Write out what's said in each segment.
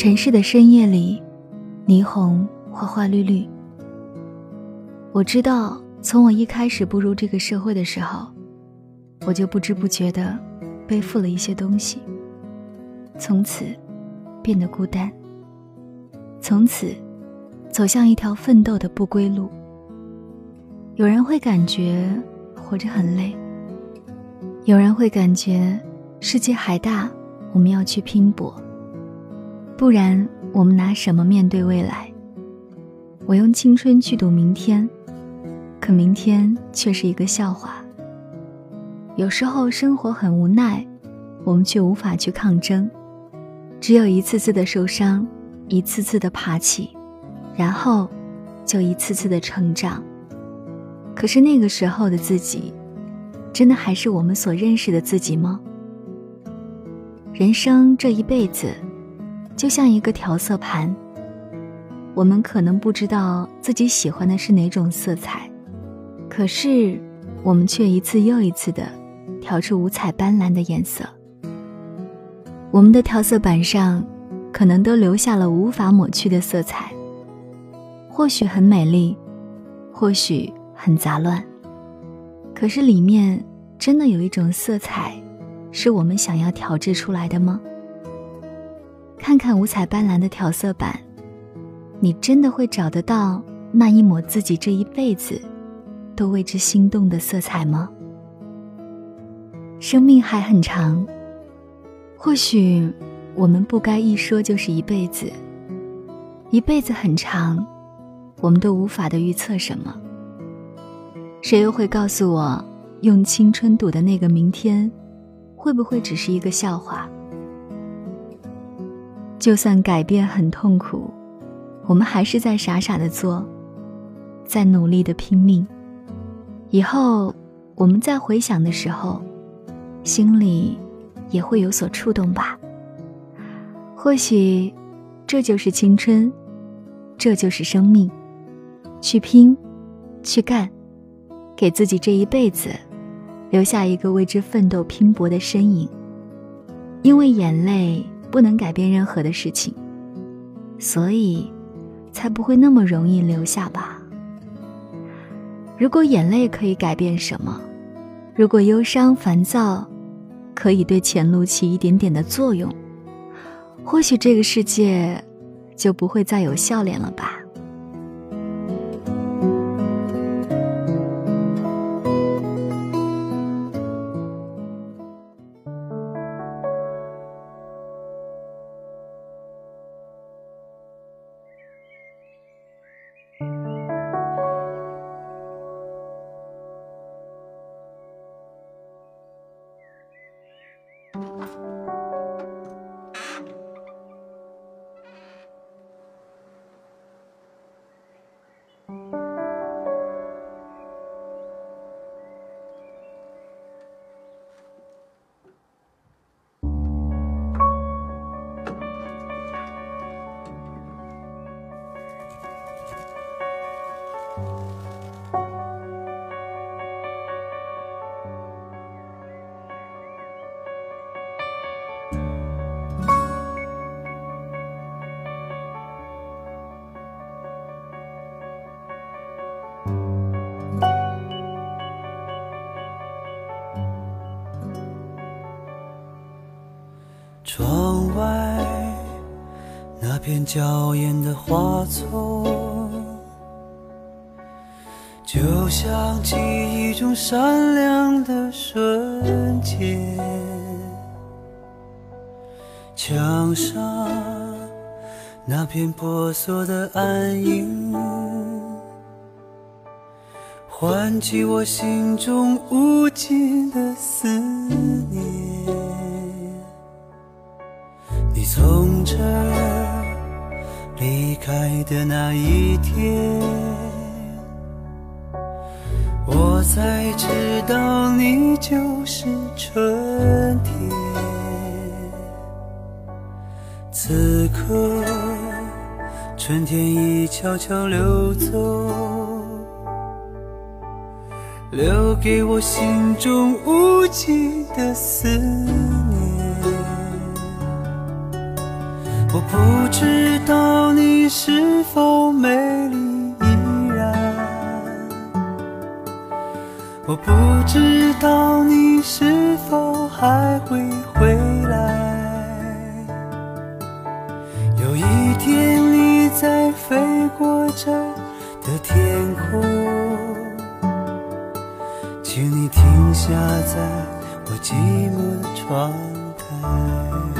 城市的深夜里，霓虹花花绿绿。我知道，从我一开始步入这个社会的时候，我就不知不觉的背负了一些东西，从此变得孤单，从此走向一条奋斗的不归路。有人会感觉活着很累，有人会感觉世界还大，我们要去拼搏。不然，我们拿什么面对未来？我用青春去赌明天，可明天却是一个笑话。有时候生活很无奈，我们却无法去抗争，只有一次次的受伤，一次次的爬起，然后就一次次的成长。可是那个时候的自己，真的还是我们所认识的自己吗？人生这一辈子。就像一个调色盘，我们可能不知道自己喜欢的是哪种色彩，可是我们却一次又一次的调出五彩斑斓的颜色。我们的调色板上，可能都留下了无法抹去的色彩，或许很美丽，或许很杂乱，可是里面真的有一种色彩，是我们想要调制出来的吗？看看五彩斑斓的调色板，你真的会找得到那一抹自己这一辈子都为之心动的色彩吗？生命还很长，或许我们不该一说就是一辈子。一辈子很长，我们都无法的预测什么。谁又会告诉我，用青春赌的那个明天，会不会只是一个笑话？就算改变很痛苦，我们还是在傻傻的做，在努力的拼命。以后我们在回想的时候，心里也会有所触动吧。或许，这就是青春，这就是生命。去拼，去干，给自己这一辈子留下一个为之奋斗拼搏的身影。因为眼泪。不能改变任何的事情，所以才不会那么容易留下吧。如果眼泪可以改变什么，如果忧伤烦躁可以对前路起一点点的作用，或许这个世界就不会再有笑脸了吧。窗片娇艳的花丛，就像记忆中闪亮的瞬间。墙上那片婆娑的暗影，唤起我心中无尽的思念。你从这儿离开的那一天，我才知道你就是春天。此刻，春天已悄悄溜走，留给我心中无尽的思念。不知道你是否美丽依然我不知道你是否还会回来。有一天你在飞过这的天空请你停下在我寂寞的窗台。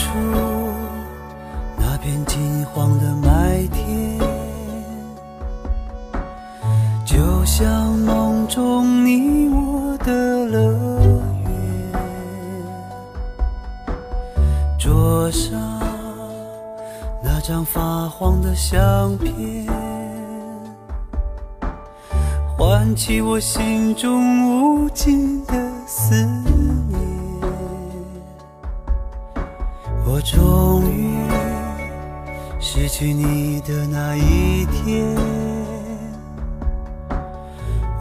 处那片金黄的麦田，就像梦中你我的乐园。桌上那张发黄的相片，唤起我心中无尽的思。我终于失去你的那一天，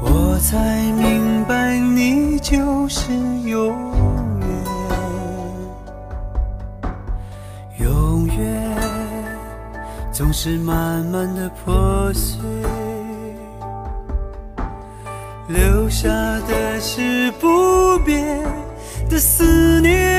我才明白你就是永远，永远总是慢慢的破碎，留下的是不变的思念。